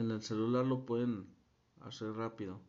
en el celular lo pueden hacer rápido.